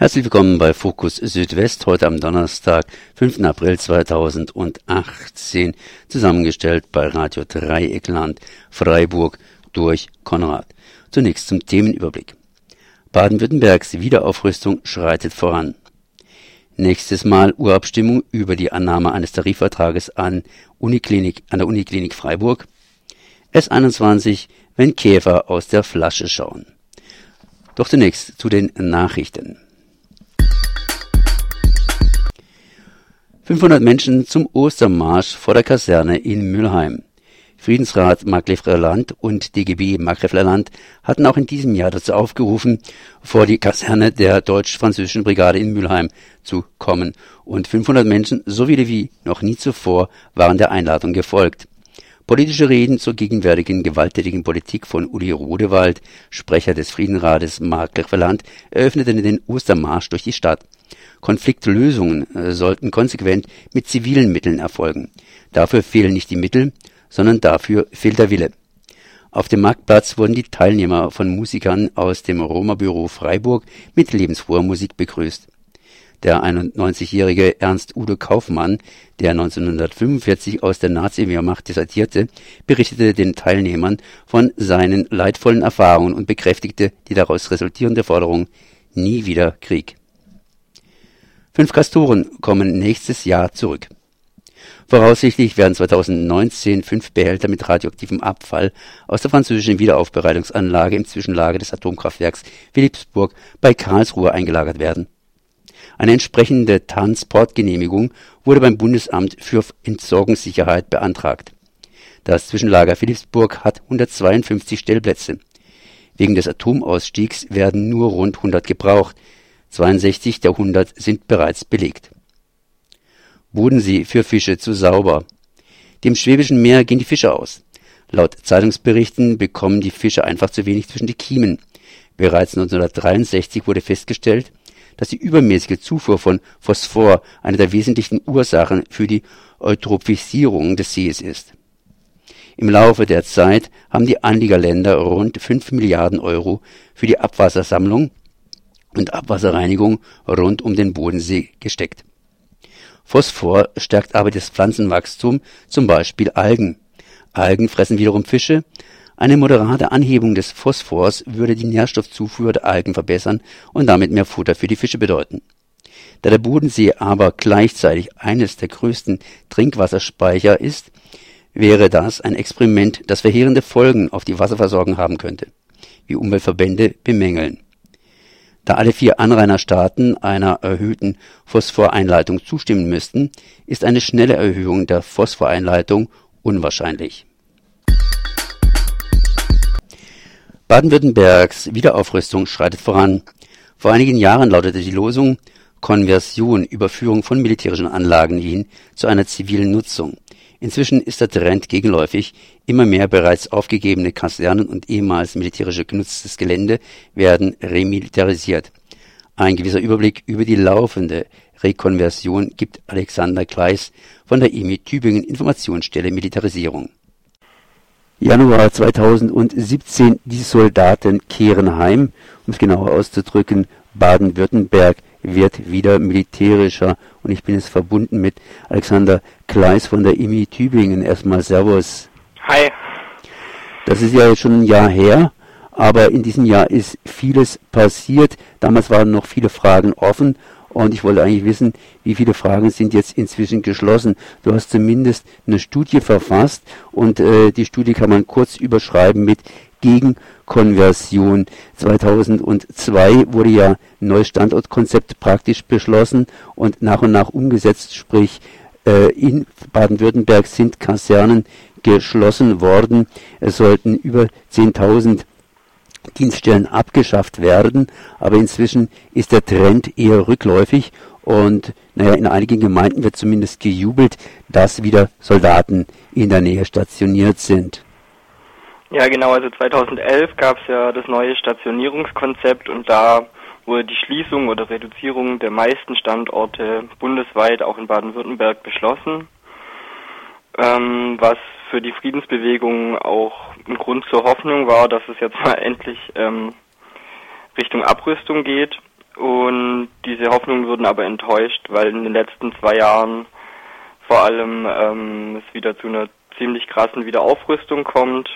Herzlich willkommen bei Fokus Südwest, heute am Donnerstag, 5. April 2018, zusammengestellt bei Radio Dreieckland Freiburg durch Konrad. Zunächst zum Themenüberblick. Baden-Württembergs Wiederaufrüstung schreitet voran. Nächstes Mal Urabstimmung über die Annahme eines Tarifvertrages an, Uniklinik, an der Uniklinik Freiburg. S21, wenn Käfer aus der Flasche schauen. Doch zunächst zu den Nachrichten. 500 Menschen zum Ostermarsch vor der Kaserne in Mülheim. Friedensrat Markgräfler Land und DGB Markgräfler Land hatten auch in diesem Jahr dazu aufgerufen, vor die Kaserne der deutsch-französischen Brigade in Mülheim zu kommen. Und 500 Menschen, so viele wie noch nie zuvor, waren der Einladung gefolgt. Politische Reden zur gegenwärtigen gewalttätigen Politik von Uli Rodewald, Sprecher des Friedenrates Markgräfler Land, eröffneten den Ostermarsch durch die Stadt. Konfliktlösungen äh, sollten konsequent mit zivilen Mitteln erfolgen. Dafür fehlen nicht die Mittel, sondern dafür fehlt der Wille. Auf dem Marktplatz wurden die Teilnehmer von Musikern aus dem Roma-Büro Freiburg mit lebensfroher Musik begrüßt. Der 91-jährige Ernst Udo Kaufmann, der 1945 aus der Nazi-Wehrmacht desertierte, berichtete den Teilnehmern von seinen leidvollen Erfahrungen und bekräftigte die daraus resultierende Forderung Nie wieder Krieg. Fünf Kastoren kommen nächstes Jahr zurück. Voraussichtlich werden 2019 fünf Behälter mit radioaktivem Abfall aus der französischen Wiederaufbereitungsanlage im Zwischenlager des Atomkraftwerks Philippsburg bei Karlsruhe eingelagert werden. Eine entsprechende Transportgenehmigung wurde beim Bundesamt für Entsorgungssicherheit beantragt. Das Zwischenlager Philippsburg hat 152 Stellplätze. Wegen des Atomausstiegs werden nur rund 100 gebraucht. 62 der 100 sind bereits belegt. Bodensee für Fische zu sauber. Dem Schwäbischen Meer gehen die Fische aus. Laut Zeitungsberichten bekommen die Fische einfach zu wenig zwischen die Kiemen. Bereits 1963 wurde festgestellt, dass die übermäßige Zufuhr von Phosphor eine der wesentlichen Ursachen für die Eutrophisierung des Sees ist. Im Laufe der Zeit haben die Anliegerländer rund 5 Milliarden Euro für die Abwassersammlung und Abwasserreinigung rund um den Bodensee gesteckt. Phosphor stärkt aber das Pflanzenwachstum, zum Beispiel Algen. Algen fressen wiederum Fische. Eine moderate Anhebung des Phosphors würde die Nährstoffzufuhr der Algen verbessern und damit mehr Futter für die Fische bedeuten. Da der Bodensee aber gleichzeitig eines der größten Trinkwasserspeicher ist, wäre das ein Experiment, das verheerende Folgen auf die Wasserversorgung haben könnte, wie Umweltverbände bemängeln. Da alle vier Anrainerstaaten einer erhöhten Phosphoreinleitung zustimmen müssten, ist eine schnelle Erhöhung der Phosphoreinleitung unwahrscheinlich. Baden-Württembergs Wiederaufrüstung schreitet voran. Vor einigen Jahren lautete die Losung Konversion, Überführung von militärischen Anlagen hin zu einer zivilen Nutzung. Inzwischen ist der Trend gegenläufig. Immer mehr bereits aufgegebene Kasernen und ehemals militärisch genutztes Gelände werden remilitarisiert. Ein gewisser Überblick über die laufende Rekonversion gibt Alexander Kleis von der EMI Tübingen Informationsstelle Militarisierung. Januar 2017, die Soldaten kehren heim, um es genauer auszudrücken, Baden-Württemberg wird wieder militärischer und ich bin jetzt verbunden mit Alexander Kleis von der IMI Tübingen. Erstmal Servus. Hi. Das ist ja jetzt schon ein Jahr her, aber in diesem Jahr ist vieles passiert. Damals waren noch viele Fragen offen und ich wollte eigentlich wissen, wie viele Fragen sind jetzt inzwischen geschlossen. Du hast zumindest eine Studie verfasst und äh, die Studie kann man kurz überschreiben mit Gegenkonversion. 2002 wurde ja ein neues Standortkonzept praktisch beschlossen und nach und nach umgesetzt, sprich äh, in Baden-Württemberg sind Kasernen geschlossen worden. Es sollten über 10.000 Dienststellen abgeschafft werden, aber inzwischen ist der Trend eher rückläufig und naja, in einigen Gemeinden wird zumindest gejubelt, dass wieder Soldaten in der Nähe stationiert sind. Ja, genau, also 2011 gab es ja das neue Stationierungskonzept und da wurde die Schließung oder Reduzierung der meisten Standorte bundesweit, auch in Baden-Württemberg, beschlossen, ähm, was für die Friedensbewegung auch ein Grund zur Hoffnung war, dass es jetzt mal endlich ähm, Richtung Abrüstung geht. Und diese Hoffnungen wurden aber enttäuscht, weil in den letzten zwei Jahren vor allem ähm, es wieder zu einer ziemlich krassen Wiederaufrüstung kommt.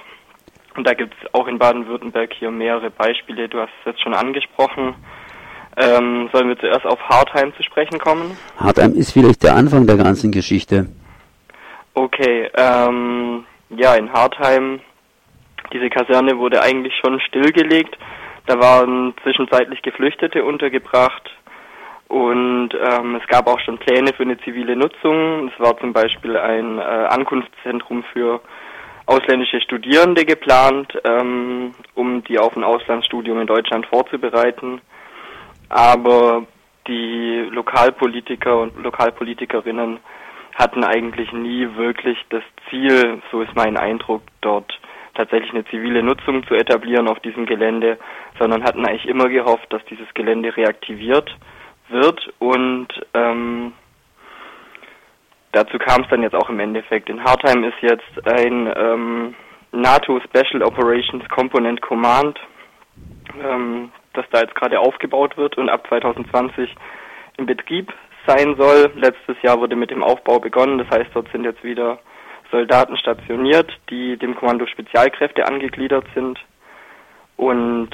Und da gibt es auch in Baden-Württemberg hier mehrere Beispiele. Du hast es jetzt schon angesprochen. Ähm, sollen wir zuerst auf Hartheim zu sprechen kommen? Hartheim ist vielleicht der Anfang der ganzen Geschichte. Okay, ähm, ja, in Hartheim, diese Kaserne wurde eigentlich schon stillgelegt. Da waren zwischenzeitlich Geflüchtete untergebracht und ähm, es gab auch schon Pläne für eine zivile Nutzung. Es war zum Beispiel ein äh, Ankunftszentrum für ausländische Studierende geplant, ähm, um die auf ein Auslandsstudium in Deutschland vorzubereiten. Aber die Lokalpolitiker und Lokalpolitikerinnen hatten eigentlich nie wirklich das Ziel, so ist mein Eindruck, dort tatsächlich eine zivile Nutzung zu etablieren auf diesem Gelände, sondern hatten eigentlich immer gehofft, dass dieses Gelände reaktiviert wird und ähm, dazu kam es dann jetzt auch im Endeffekt. In Hartheim ist jetzt ein ähm, NATO Special Operations Component Command, ähm, das da jetzt gerade aufgebaut wird und ab 2020 in Betrieb sein soll. Letztes Jahr wurde mit dem Aufbau begonnen, das heißt, dort sind jetzt wieder Soldaten stationiert, die dem Kommando Spezialkräfte angegliedert sind. Und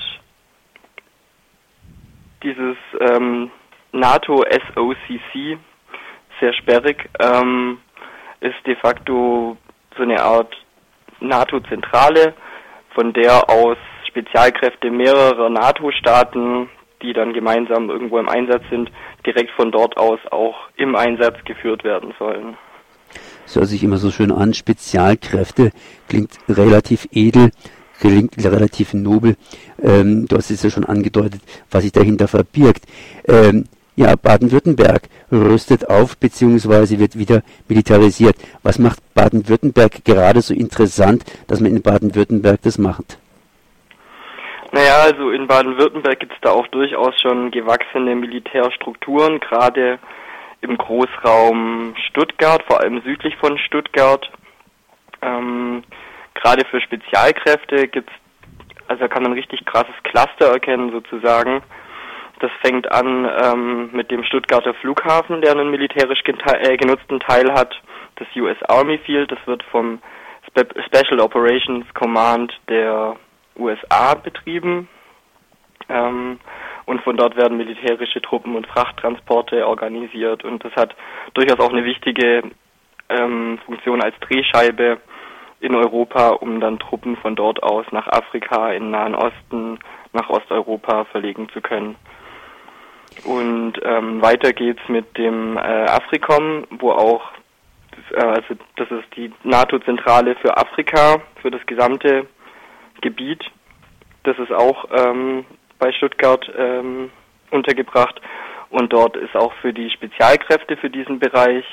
dieses ähm, NATO SOCC, sehr sperrig, ähm, ist de facto so eine Art NATO-Zentrale, von der aus Spezialkräfte mehrerer NATO-Staaten die dann gemeinsam irgendwo im Einsatz sind, direkt von dort aus auch im Einsatz geführt werden sollen. Das hört sich immer so schön an. Spezialkräfte klingt relativ edel, klingt relativ nobel. Ähm, du hast es ja schon angedeutet, was sich dahinter verbirgt. Ähm, ja, Baden-Württemberg rüstet auf bzw. wird wieder militarisiert. Was macht Baden-Württemberg gerade so interessant, dass man in Baden-Württemberg das macht? Naja, also in Baden-Württemberg gibt es da auch durchaus schon gewachsene Militärstrukturen, gerade im Großraum Stuttgart, vor allem südlich von Stuttgart. Ähm, gerade für Spezialkräfte gibt's, also kann man richtig krasses Cluster erkennen sozusagen. Das fängt an ähm, mit dem Stuttgarter Flughafen, der einen militärisch äh, genutzten Teil hat, das US Army Field. Das wird vom Spe Special Operations Command der USA betrieben. Ähm, und von dort werden militärische Truppen und Frachttransporte organisiert. Und das hat durchaus auch eine wichtige ähm, Funktion als Drehscheibe in Europa, um dann Truppen von dort aus nach Afrika, in Nahen Osten, nach Osteuropa verlegen zu können. Und ähm, weiter geht's mit dem äh, Afrikom, wo auch, äh, also das ist die NATO-Zentrale für Afrika, für das gesamte Gebiet. Das ist auch ähm, bei Stuttgart ähm, untergebracht. Und dort ist auch für die Spezialkräfte für diesen Bereich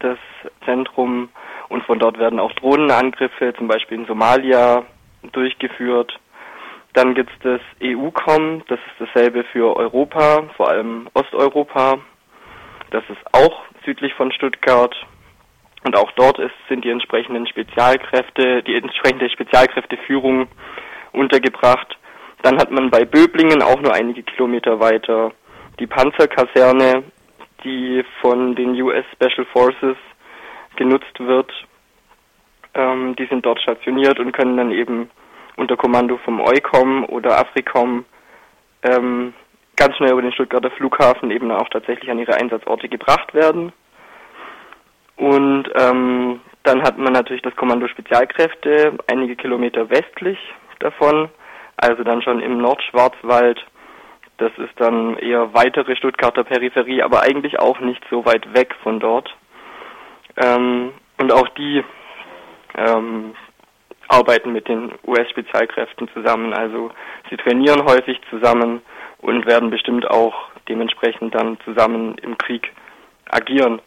das Zentrum. Und von dort werden auch Drohnenangriffe, zum Beispiel in Somalia, durchgeführt. Dann gibt es das EU-Com, das ist dasselbe für Europa, vor allem Osteuropa. Das ist auch südlich von Stuttgart. Und auch dort ist, sind die entsprechenden Spezialkräfte, die entsprechende Spezialkräfteführung untergebracht. Dann hat man bei Böblingen auch nur einige Kilometer weiter die Panzerkaserne, die von den US Special Forces genutzt wird. Ähm, die sind dort stationiert und können dann eben unter Kommando vom EUCOM oder AFRICOM ähm, ganz schnell über den Stuttgarter Flughafen eben auch tatsächlich an ihre Einsatzorte gebracht werden. Und ähm, dann hat man natürlich das Kommando Spezialkräfte einige Kilometer westlich davon, also dann schon im Nordschwarzwald. Das ist dann eher weitere Stuttgarter Peripherie, aber eigentlich auch nicht so weit weg von dort. Ähm, und auch die ähm, arbeiten mit den US-Spezialkräften zusammen. Also sie trainieren häufig zusammen und werden bestimmt auch dementsprechend dann zusammen im Krieg agieren.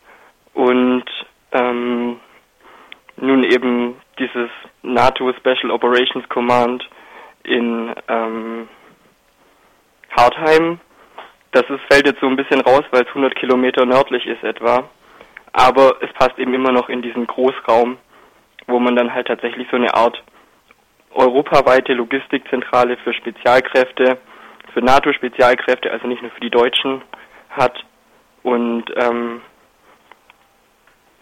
Und ähm, nun eben dieses NATO Special Operations Command in ähm, Hartheim. Das ist, fällt jetzt so ein bisschen raus, weil es 100 Kilometer nördlich ist etwa. Aber es passt eben immer noch in diesen Großraum, wo man dann halt tatsächlich so eine Art europaweite Logistikzentrale für Spezialkräfte, für NATO-Spezialkräfte, also nicht nur für die Deutschen, hat. Und ähm,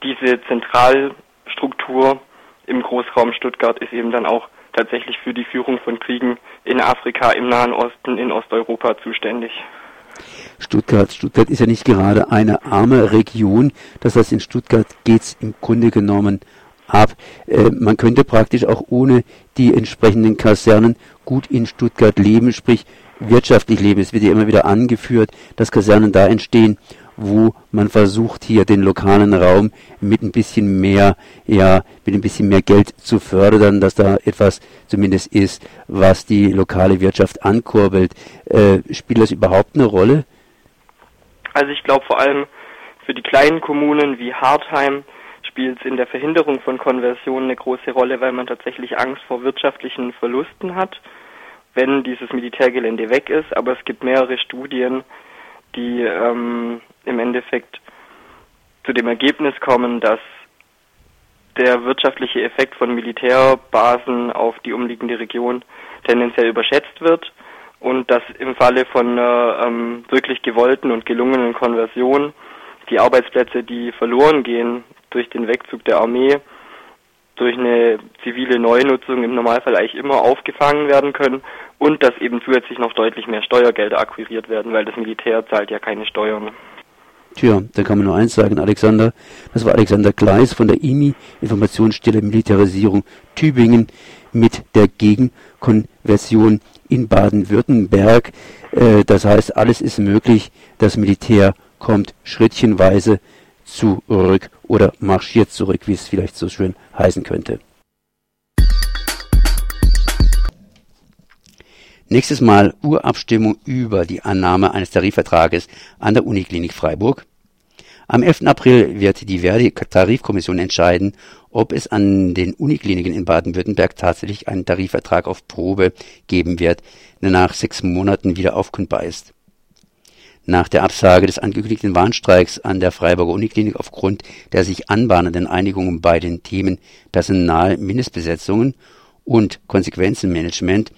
diese Zentralstruktur im Großraum Stuttgart ist eben dann auch tatsächlich für die Führung von Kriegen in Afrika, im Nahen Osten, in Osteuropa zuständig. Stuttgart. Stuttgart ist ja nicht gerade eine arme Region. Das heißt, in Stuttgart geht's im Grunde genommen ab. Äh, man könnte praktisch auch ohne die entsprechenden Kasernen gut in Stuttgart leben, sprich wirtschaftlich leben. Es wird ja immer wieder angeführt, dass Kasernen da entstehen, wo man versucht, hier den lokalen Raum mit ein bisschen mehr, ja, mit ein bisschen mehr Geld zu fördern, dass da etwas zumindest ist, was die lokale Wirtschaft ankurbelt. Äh, spielt das überhaupt eine Rolle? Also ich glaube vor allem für die kleinen Kommunen wie Hartheim spielt es in der Verhinderung von Konversionen eine große Rolle, weil man tatsächlich Angst vor wirtschaftlichen Verlusten hat, wenn dieses Militärgelände weg ist. Aber es gibt mehrere Studien, die ähm, im Endeffekt zu dem Ergebnis kommen, dass der wirtschaftliche Effekt von Militärbasen auf die umliegende Region tendenziell überschätzt wird und dass im Falle von einer ähm, wirklich gewollten und gelungenen Konversion die Arbeitsplätze, die verloren gehen durch den Wegzug der Armee, durch eine zivile Neunutzung im Normalfall eigentlich immer aufgefangen werden können und dass eben zusätzlich noch deutlich mehr Steuergelder akquiriert werden, weil das Militär zahlt ja keine Steuern. Tja, da kann man nur eins sagen, Alexander. Das war Alexander Gleis von der IMI, Informationsstelle Militarisierung Tübingen, mit der Gegenkonversion in Baden-Württemberg. Äh, das heißt, alles ist möglich. Das Militär kommt schrittchenweise zurück oder marschiert zurück, wie es vielleicht so schön heißen könnte. Nächstes Mal Urabstimmung über die Annahme eines Tarifvertrages an der Uniklinik Freiburg. Am 11. April wird die Verdi-Tarifkommission entscheiden, ob es an den Unikliniken in Baden-Württemberg tatsächlich einen Tarifvertrag auf Probe geben wird, der nach sechs Monaten wieder aufkundbar ist. Nach der Absage des angekündigten Warnstreiks an der Freiburger Uniklinik aufgrund der sich anbahnenden Einigungen bei den Themen Personal, Mindestbesetzungen und Konsequenzenmanagement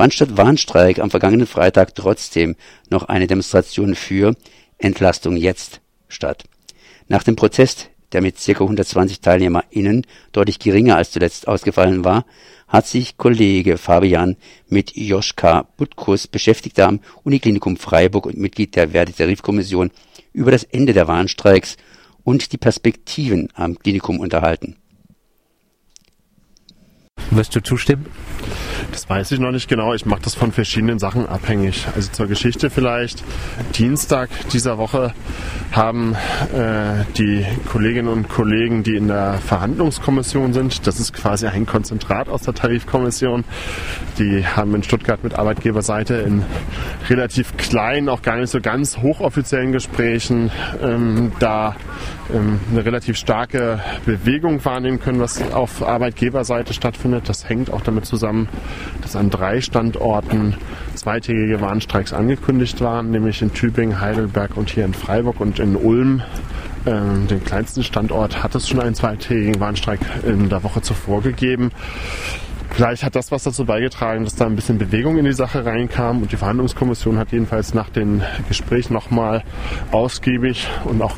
fand statt Warnstreik am vergangenen Freitag trotzdem noch eine Demonstration für Entlastung jetzt statt. Nach dem Protest, der mit ca. 120 TeilnehmerInnen deutlich geringer als zuletzt ausgefallen war, hat sich Kollege Fabian mit Joschka Butkus, Beschäftigter am Uniklinikum Freiburg und Mitglied der Verdi-Tarifkommission, über das Ende der Warnstreiks und die Perspektiven am Klinikum unterhalten. Wirst du zustimmen? Das weiß ich noch nicht genau. Ich mache das von verschiedenen Sachen abhängig. Also zur Geschichte vielleicht. Dienstag dieser Woche haben äh, die Kolleginnen und Kollegen, die in der Verhandlungskommission sind, das ist quasi ein Konzentrat aus der Tarifkommission, die haben in Stuttgart mit Arbeitgeberseite in relativ kleinen, auch gar nicht so ganz hochoffiziellen Gesprächen ähm, da ähm, eine relativ starke Bewegung wahrnehmen können, was auf Arbeitgeberseite stattfindet. Das hängt auch damit zusammen, dass an drei Standorten zweitägige Warnstreiks angekündigt waren, nämlich in Tübingen, Heidelberg und hier in Freiburg und in Ulm. Ähm, den kleinsten Standort hat es schon einen zweitägigen Warnstreik in der Woche zuvor gegeben. Vielleicht hat das was dazu beigetragen, dass da ein bisschen Bewegung in die Sache reinkam und die Verhandlungskommission hat jedenfalls nach den Gesprächen nochmal ausgiebig und auch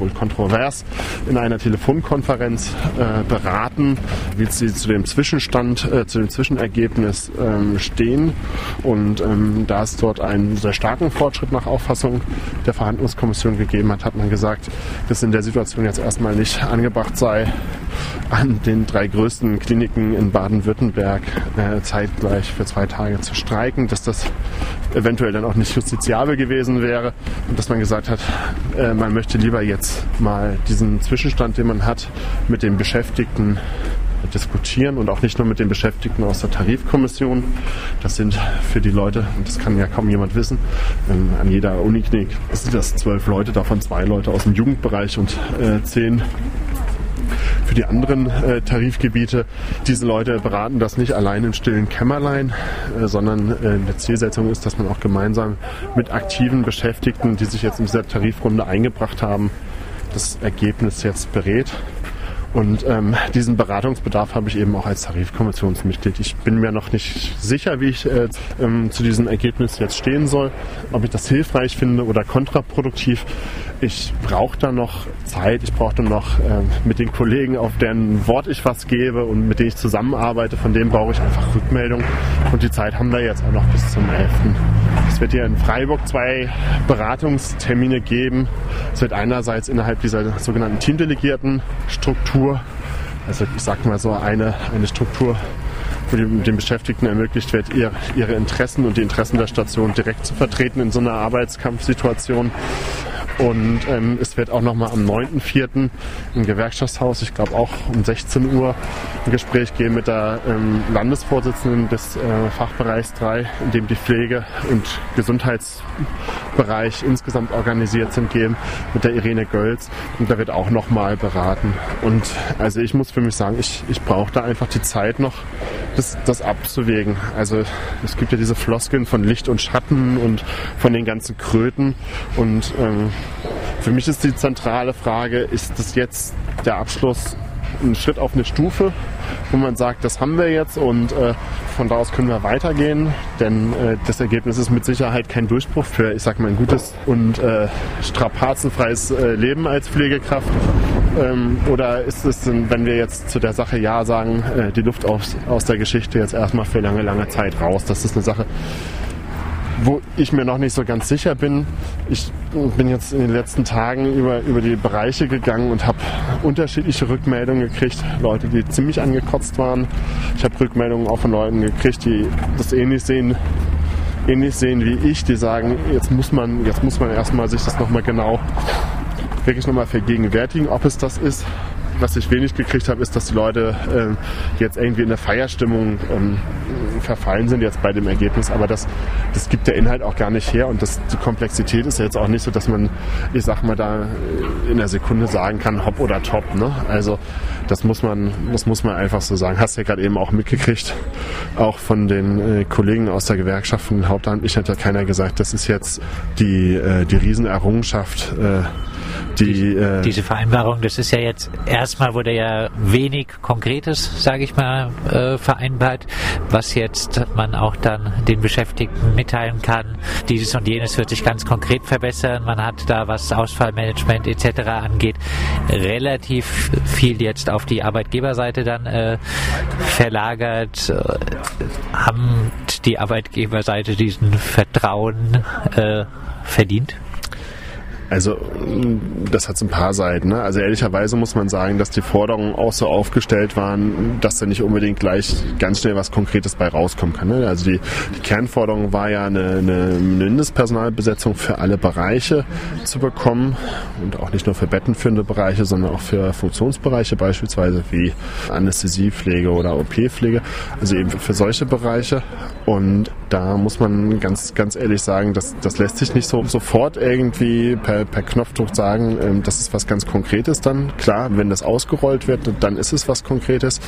wohl kontrovers in einer Telefonkonferenz äh, beraten, wie sie zu dem Zwischenstand, äh, zu dem Zwischenergebnis ähm, stehen. Und ähm, da es dort einen sehr starken Fortschritt nach Auffassung der Verhandlungskommission gegeben hat, hat man gesagt, dass in der Situation jetzt erstmal nicht angebracht sei, an den drei größten Kliniken in Baden-Württemberg äh, zeitgleich für zwei Tage zu streiken, dass das eventuell dann auch nicht justiziabel gewesen wäre und dass man gesagt hat, äh, man möchte lieber jetzt mal diesen Zwischenstand, den man hat, mit den Beschäftigten diskutieren und auch nicht nur mit den Beschäftigten aus der Tarifkommission. Das sind für die Leute, und das kann ja kaum jemand wissen, ähm, an jeder Uniklinik sind das zwölf Leute, davon zwei Leute aus dem Jugendbereich und äh, zehn für die anderen äh, Tarifgebiete. Diese Leute beraten das nicht allein in stillen Kämmerlein, äh, sondern äh, eine Zielsetzung ist, dass man auch gemeinsam mit aktiven Beschäftigten, die sich jetzt in dieser Tarifrunde eingebracht haben, das Ergebnis jetzt berät. Und ähm, diesen Beratungsbedarf habe ich eben auch als Tarifkommissionsmitglied. Ich bin mir noch nicht sicher, wie ich äh, ähm, zu diesem Ergebnis jetzt stehen soll, ob ich das hilfreich finde oder kontraproduktiv. Ich brauche da noch Zeit, ich brauche dann noch äh, mit den Kollegen, auf deren Wort ich was gebe und mit denen ich zusammenarbeite, von denen brauche ich einfach Rückmeldung. Und die Zeit haben wir jetzt auch noch bis zum 11. Es wird hier in Freiburg zwei Beratungstermine geben. Es wird einerseits innerhalb dieser sogenannten Teamdelegierten Struktur, also ich sag mal so eine, eine Struktur, wo den Beschäftigten ermöglicht wird, ihre Interessen und die Interessen der Station direkt zu vertreten in so einer Arbeitskampfsituation. Und ähm, es wird auch nochmal am 9.4. im Gewerkschaftshaus, ich glaube auch um 16 Uhr, ein Gespräch geben mit der ähm, Landesvorsitzenden des äh, Fachbereichs 3, in dem die Pflege- und Gesundheitsbereich insgesamt organisiert sind, geben, mit der Irene Gölz. Und da wird auch nochmal beraten. Und also ich muss für mich sagen, ich, ich brauche da einfach die Zeit noch, das, das abzuwägen. Also es gibt ja diese Floskeln von Licht und Schatten und von den ganzen Kröten. Und ähm, für mich ist die zentrale Frage, ist das jetzt der Abschluss ein Schritt auf eine Stufe, wo man sagt, das haben wir jetzt und äh, von da aus können wir weitergehen, denn äh, das Ergebnis ist mit Sicherheit kein Durchbruch für, ich sag mal, ein gutes und äh, strapazenfreies äh, Leben als Pflegekraft. Ähm, oder ist es, wenn wir jetzt zu der Sache Ja sagen, äh, die Luft aus, aus der Geschichte jetzt erstmal für lange, lange Zeit raus? Das ist eine Sache, wo ich mir noch nicht so ganz sicher bin. Ich bin jetzt in den letzten Tagen über, über die Bereiche gegangen und habe unterschiedliche Rückmeldungen gekriegt. Leute, die ziemlich angekotzt waren. Ich habe Rückmeldungen auch von Leuten gekriegt, die das ähnlich sehen, ähnlich sehen wie ich, die sagen, jetzt muss man, jetzt muss man erstmal sich das nochmal genau wirklich nochmal vergegenwärtigen, ob es das ist was ich wenig gekriegt habe, ist, dass die Leute äh, jetzt irgendwie in der Feierstimmung ähm, verfallen sind jetzt bei dem Ergebnis. Aber das, das gibt der Inhalt auch gar nicht her und das, die Komplexität ist ja jetzt auch nicht so, dass man, ich sag mal, da in der Sekunde sagen kann, hopp oder top. Ne? Also das muss man, das muss man einfach so sagen. Hast du ja gerade eben auch mitgekriegt, auch von den äh, Kollegen aus der Gewerkschaft, von den Hauptamtlichen hat ja keiner gesagt, das ist jetzt die, äh, die Riesenerrungenschaft. Äh, die, äh diese Vereinbarung, das ist ja jetzt erstmal wurde ja wenig Konkretes, sage ich mal, äh, vereinbart, was jetzt man auch dann den Beschäftigten mitteilen kann. Dieses und jenes wird sich ganz konkret verbessern. Man hat da, was Ausfallmanagement etc. angeht, relativ viel jetzt auf die Arbeitgeberseite dann äh, verlagert. Äh, haben die Arbeitgeberseite diesen Vertrauen äh, verdient? Also das hat so ein paar Seiten. Ne? Also ehrlicherweise muss man sagen, dass die Forderungen auch so aufgestellt waren, dass da nicht unbedingt gleich ganz schnell was Konkretes bei rauskommen kann. Ne? Also die, die Kernforderung war ja eine, eine Mindestpersonalbesetzung für alle Bereiche zu bekommen und auch nicht nur für bettenführende Bereiche, sondern auch für Funktionsbereiche beispielsweise wie Anästhesiepflege oder OP-Pflege. Also eben für solche Bereiche. Und da muss man ganz, ganz ehrlich sagen, das, das lässt sich nicht so sofort irgendwie per, per Knopfdruck sagen, ähm, das ist was ganz Konkretes dann. Klar, wenn das ausgerollt wird, dann ist es was Konkretes.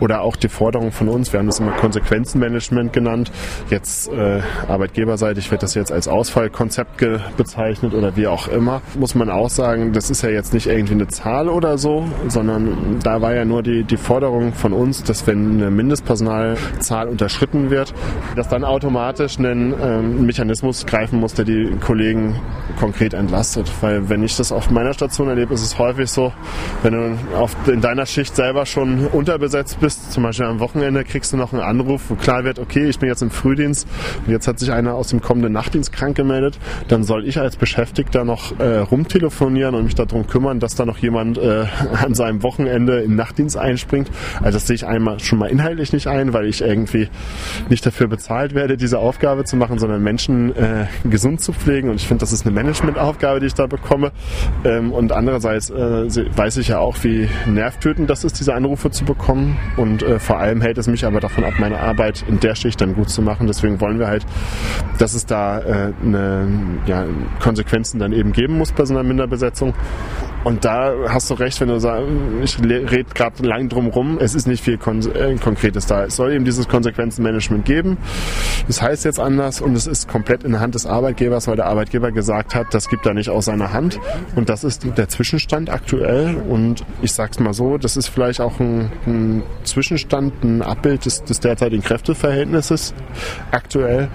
Oder auch die Forderung von uns, wir haben das immer Konsequenzenmanagement genannt. Jetzt äh, arbeitgeberseitig wird das jetzt als Ausfallkonzept bezeichnet oder wie auch immer. Muss man auch sagen, das ist ja jetzt nicht irgendwie eine Zahl oder so, sondern da war ja nur die, die Forderung von uns, dass wenn eine Mindestpersonalzahl unterschritten wird, dass dann automatisch ein ähm, Mechanismus greifen muss, der die Kollegen konkret entlastet. Weil wenn ich das auf meiner Station erlebe, ist es häufig so, wenn du auf, in deiner Schicht selber schon unterbesetzt bist, zum Beispiel am Wochenende, kriegst du noch einen Anruf, wo klar wird, okay, ich bin jetzt im Frühdienst und jetzt hat sich einer aus dem kommenden Nachtdienst krank gemeldet, dann soll ich als Beschäftigter noch äh, rumtelefonieren und mich darum kümmern, dass da noch jemand äh, an seinem Wochenende in Nachtdienst einspringt. Also das sehe ich einmal schon mal inhaltlich nicht ein, weil ich irgendwie nicht dafür bezahlt werde, diese Aufgabe zu machen, sondern Menschen äh, gesund zu pflegen. Und ich finde, das ist eine Managementaufgabe Abgabe, die ich da bekomme. Ähm, und andererseits äh, weiß ich ja auch, wie nervtötend das ist, diese Anrufe zu bekommen. Und äh, vor allem hält es mich aber davon ab, meine Arbeit in der Schicht dann gut zu machen. Deswegen wollen wir halt, dass es da äh, eine, ja, Konsequenzen dann eben geben muss bei so einer Minderbesetzung. Und da hast du recht, wenn du sagst, ich rede gerade lang drum rum, es ist nicht viel Kon äh, Konkretes da. Es soll eben dieses Konsequenzenmanagement geben. Das heißt jetzt anders und es ist komplett in der Hand des Arbeitgebers, weil der Arbeitgeber gesagt hat, das gibt er nicht aus seiner Hand. Und das ist der Zwischenstand aktuell. Und ich sag's mal so, das ist vielleicht auch ein, ein Zwischenstand, ein Abbild des, des derzeitigen Kräfteverhältnisses aktuell.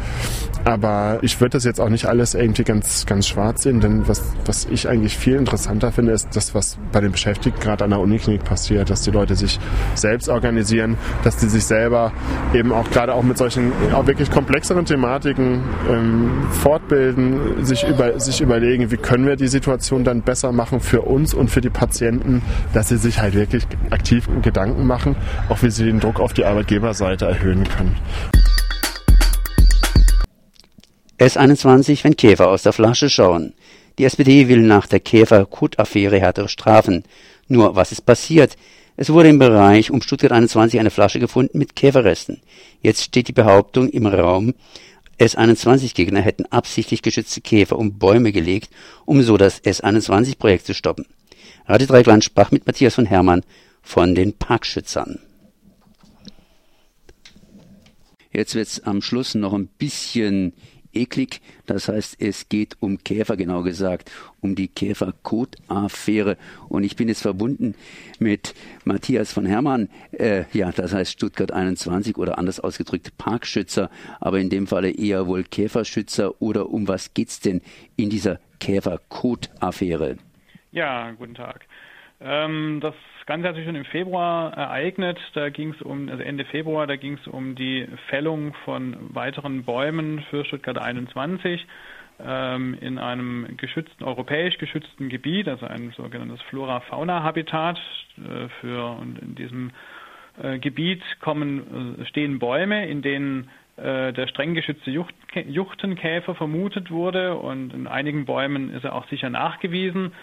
Aber ich würde das jetzt auch nicht alles irgendwie ganz, ganz schwarz sehen, denn was, was ich eigentlich viel interessanter finde, ist das, was bei den Beschäftigten gerade an der Uniklinik passiert, dass die Leute sich selbst organisieren, dass die sich selber eben auch gerade auch mit solchen auch wirklich komplexeren Thematiken ähm, fortbilden, sich, über, sich überlegen, wie können wir die Situation dann besser machen für uns und für die Patienten, dass sie sich halt wirklich aktiv Gedanken machen, auch wie sie den Druck auf die Arbeitgeberseite erhöhen können. S21, wenn Käfer aus der Flasche schauen. Die SPD will nach der Käfer-Kut-Affäre härtere Strafen. Nur, was ist passiert? Es wurde im Bereich um Stuttgart 21 eine Flasche gefunden mit Käferresten. Jetzt steht die Behauptung im Raum, S21-Gegner hätten absichtlich geschützte Käfer um Bäume gelegt, um so das S21-Projekt zu stoppen. Radio Dreigland sprach mit Matthias von Hermann von den Parkschützern. Jetzt wird's am Schluss noch ein bisschen eklig. Das heißt, es geht um Käfer, genau gesagt, um die Käferkot-Affäre. Und ich bin jetzt verbunden mit Matthias von Hermann, äh, ja, das heißt Stuttgart 21 oder anders ausgedrückt Parkschützer, aber in dem Falle eher wohl Käferschützer. Oder um was geht's denn in dieser Käferkot-Affäre? Ja, guten Tag. Ähm, das Ganze hat sich schon im Februar ereignet. Da ging es um, also Ende Februar, da ging es um die Fällung von weiteren Bäumen für Stuttgart 21 ähm, in einem geschützten, europäisch geschützten Gebiet, also ein sogenanntes Flora-Fauna-Habitat äh, für und in diesem äh, Gebiet kommen, äh, stehen Bäume, in denen äh, der streng geschützte Jucht, Juchtenkäfer vermutet wurde und in einigen Bäumen ist er auch sicher nachgewiesen.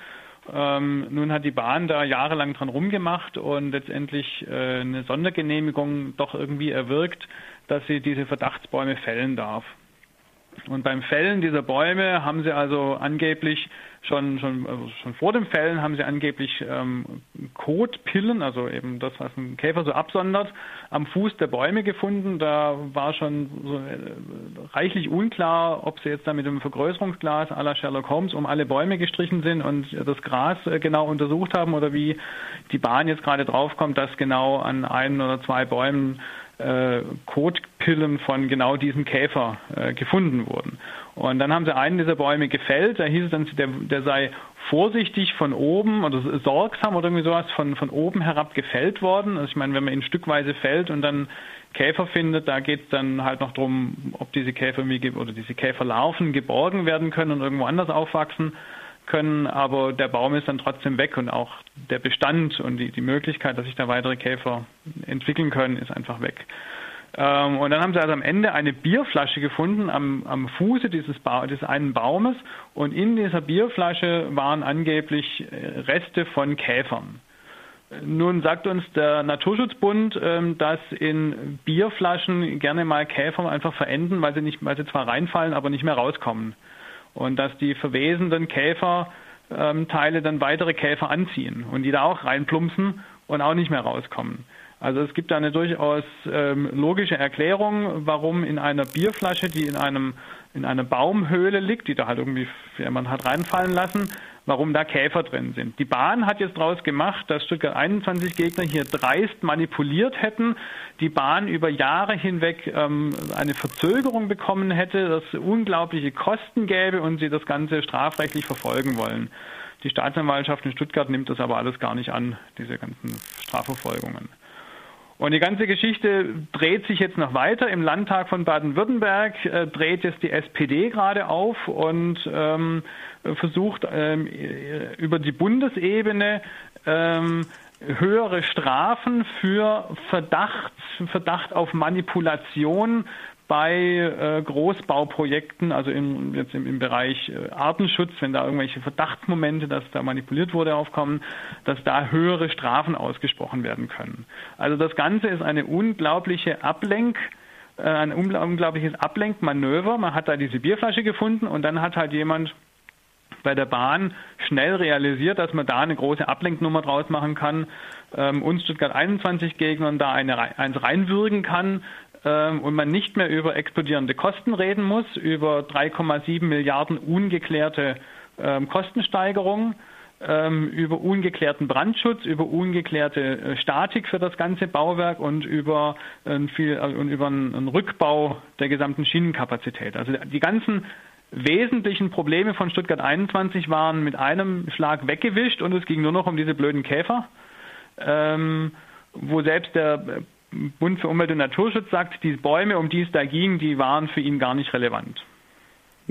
Ähm, nun hat die Bahn da jahrelang dran rumgemacht und letztendlich äh, eine Sondergenehmigung doch irgendwie erwirkt, dass sie diese Verdachtsbäume fällen darf. Und beim Fällen dieser Bäume haben sie also angeblich schon, schon, also schon vor dem Fällen haben sie angeblich ähm, Kotpillen, also eben das, was ein Käfer so absondert, am Fuß der Bäume gefunden. Da war schon so, äh, reichlich unklar, ob sie jetzt da mit einem Vergrößerungsglas à la Sherlock Holmes um alle Bäume gestrichen sind und das Gras äh, genau untersucht haben oder wie die Bahn jetzt gerade draufkommt, dass genau an einem oder zwei Bäumen äh, Kotpillen von genau diesem Käfer äh, gefunden wurden. Und dann haben sie einen dieser Bäume gefällt, da hieß es dann, der, der sei vorsichtig von oben oder sorgsam oder irgendwie sowas von, von oben herab gefällt worden. Also ich meine, wenn man ihn stückweise fällt und dann Käfer findet, da geht es dann halt noch darum, ob diese Käfer oder diese Käferlarven geborgen werden können und irgendwo anders aufwachsen können, aber der Baum ist dann trotzdem weg und auch der Bestand und die, die Möglichkeit, dass sich da weitere Käfer entwickeln können, ist einfach weg. Ähm, und dann haben sie also am Ende eine Bierflasche gefunden am, am Fuße dieses, ba des einen Baumes und in dieser Bierflasche waren angeblich äh, Reste von Käfern. Nun sagt uns der Naturschutzbund, ähm, dass in Bierflaschen gerne mal Käfer einfach verenden, weil sie, nicht, weil sie zwar reinfallen, aber nicht mehr rauskommen. Und dass die verwesenden Käferteile dann weitere Käfer anziehen und die da auch reinplumpsen und auch nicht mehr rauskommen. Also es gibt da eine durchaus ähm, logische Erklärung, warum in einer Bierflasche, die in einem in einer Baumhöhle liegt, die da halt irgendwie jemand hat reinfallen lassen, warum da Käfer drin sind. Die Bahn hat jetzt daraus gemacht, dass Stuttgart 21 Gegner hier dreist manipuliert hätten, die Bahn über Jahre hinweg ähm, eine Verzögerung bekommen hätte, dass unglaubliche Kosten gäbe und sie das Ganze strafrechtlich verfolgen wollen. Die Staatsanwaltschaft in Stuttgart nimmt das aber alles gar nicht an, diese ganzen Strafverfolgungen. Und die ganze Geschichte dreht sich jetzt noch weiter. Im Landtag von Baden-Württemberg äh, dreht jetzt die SPD gerade auf und ähm, versucht ähm, über die Bundesebene ähm, höhere Strafen für Verdacht, Verdacht auf Manipulation bei äh, Großbauprojekten, also im, jetzt im, im Bereich äh, Artenschutz, wenn da irgendwelche Verdachtsmomente, dass da manipuliert wurde, aufkommen, dass da höhere Strafen ausgesprochen werden können. Also das Ganze ist eine unglaubliche Ablenk- äh, ein unglaubliches Ablenkmanöver. Man hat da diese Bierflasche gefunden und dann hat halt jemand bei der Bahn schnell realisiert, dass man da eine große Ablenknummer draus machen kann, ähm, uns Stuttgart 21 Gegnern da eine, eins reinwürgen kann ähm, und man nicht mehr über explodierende Kosten reden muss, über 3,7 Milliarden ungeklärte ähm, Kostensteigerungen ähm, über ungeklärten Brandschutz, über ungeklärte äh, Statik für das ganze Bauwerk und über, äh, viel, äh, und über einen Rückbau der gesamten Schienenkapazität. Also die ganzen wesentlichen Probleme von Stuttgart 21 waren mit einem Schlag weggewischt und es ging nur noch um diese blöden Käfer, wo selbst der Bund für Umwelt und Naturschutz sagt, die Bäume, um die es da ging, die waren für ihn gar nicht relevant.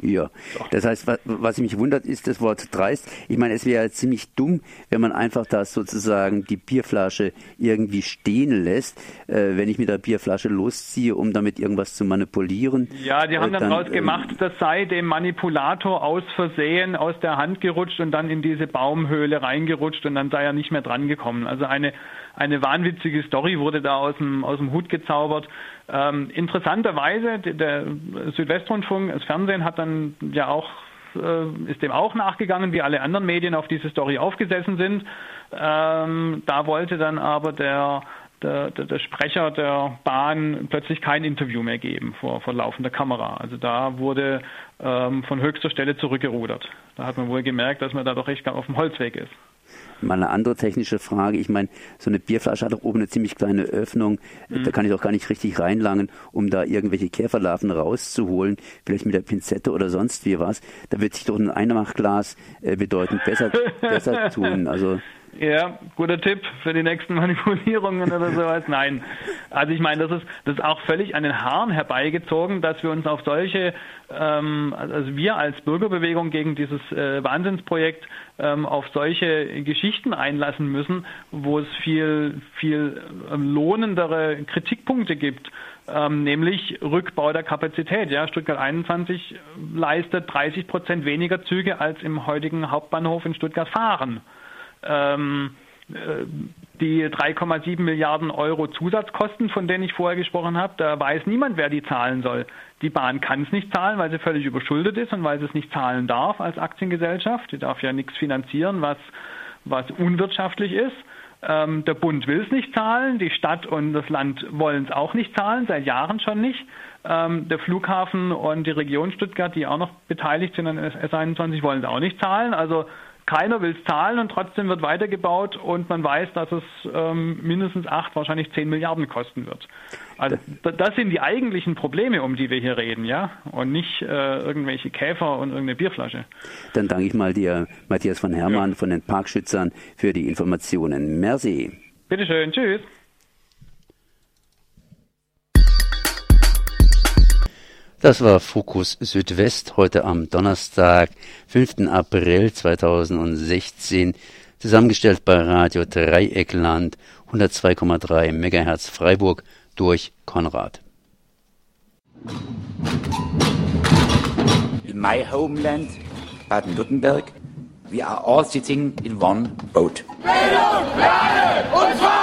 Ja, das heißt, was, was mich wundert, ist das Wort dreist. Ich meine, es wäre ziemlich dumm, wenn man einfach das sozusagen die Bierflasche irgendwie stehen lässt, äh, wenn ich mit der Bierflasche losziehe, um damit irgendwas zu manipulieren. Ja, die haben äh, dann, daraus ähm, gemacht, das sei dem Manipulator aus Versehen aus der Hand gerutscht und dann in diese Baumhöhle reingerutscht und dann sei er nicht mehr drangekommen. Also eine eine wahnwitzige Story wurde da aus dem, aus dem Hut gezaubert. Ähm, interessanterweise, der Südwestrundfunk, das Fernsehen hat dann ja auch äh, ist dem auch nachgegangen, wie alle anderen Medien auf diese Story aufgesessen sind. Ähm, da wollte dann aber der, der, der, Sprecher der Bahn plötzlich kein Interview mehr geben vor, vor laufender Kamera. Also da wurde ähm, von höchster Stelle zurückgerudert. Da hat man wohl gemerkt, dass man da doch echt auf dem Holzweg ist. Mal eine andere technische Frage. Ich meine, so eine Bierflasche hat doch oben eine ziemlich kleine Öffnung. Mhm. Da kann ich doch gar nicht richtig reinlangen, um da irgendwelche Käferlarven rauszuholen. Vielleicht mit der Pinzette oder sonst wie was. Da wird sich doch ein Einmachglas äh, bedeutend besser, besser tun. Also ja, guter Tipp für die nächsten Manipulierungen oder sowas. Nein. Also ich meine, das ist, das ist auch völlig an den Haaren herbeigezogen, dass wir uns auf solche, ähm, also wir als Bürgerbewegung gegen dieses äh, Wahnsinnsprojekt ähm, auf solche Geschichten einlassen müssen, wo es viel, viel ähm, lohnendere Kritikpunkte gibt. Ähm, nämlich Rückbau der Kapazität. Ja, Stuttgart 21 leistet 30 Prozent weniger Züge als im heutigen Hauptbahnhof in Stuttgart fahren ähm, äh, die 3,7 Milliarden Euro Zusatzkosten, von denen ich vorher gesprochen habe, da weiß niemand, wer die zahlen soll. Die Bahn kann es nicht zahlen, weil sie völlig überschuldet ist und weil sie es nicht zahlen darf als Aktiengesellschaft. Die darf ja nichts finanzieren, was, was unwirtschaftlich ist. Ähm, der Bund will es nicht zahlen, die Stadt und das Land wollen es auch nicht zahlen, seit Jahren schon nicht. Ähm, der Flughafen und die Region Stuttgart, die auch noch beteiligt sind an S21, wollen es auch nicht zahlen. Also keiner will es zahlen und trotzdem wird weitergebaut und man weiß, dass es ähm, mindestens acht, wahrscheinlich zehn Milliarden kosten wird. Also das sind die eigentlichen Probleme, um die wir hier reden, ja, und nicht äh, irgendwelche Käfer und irgendeine Bierflasche. Dann danke ich mal dir, Matthias von Hermann ja. von den Parkschützern, für die Informationen. Merci. Bitteschön, tschüss. Das war Fokus Südwest heute am Donnerstag, 5. April 2016, zusammengestellt bei Radio Dreieckland 102,3 MHz Freiburg durch Konrad. In my homeland, Baden-Württemberg, we are all sitting in one boat. Bildung, Lerne, und zwar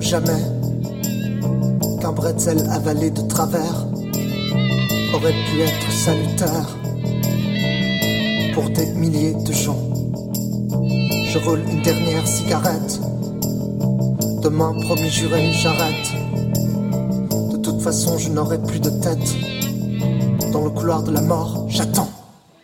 jamais qu'un bretzel avalé de travers aurait pu être salutaire pour des milliers de gens. Je roule une dernière cigarette. Demain, promis juré, j'arrête. De toute façon, je n'aurai plus de tête. Dans le couloir de la mort,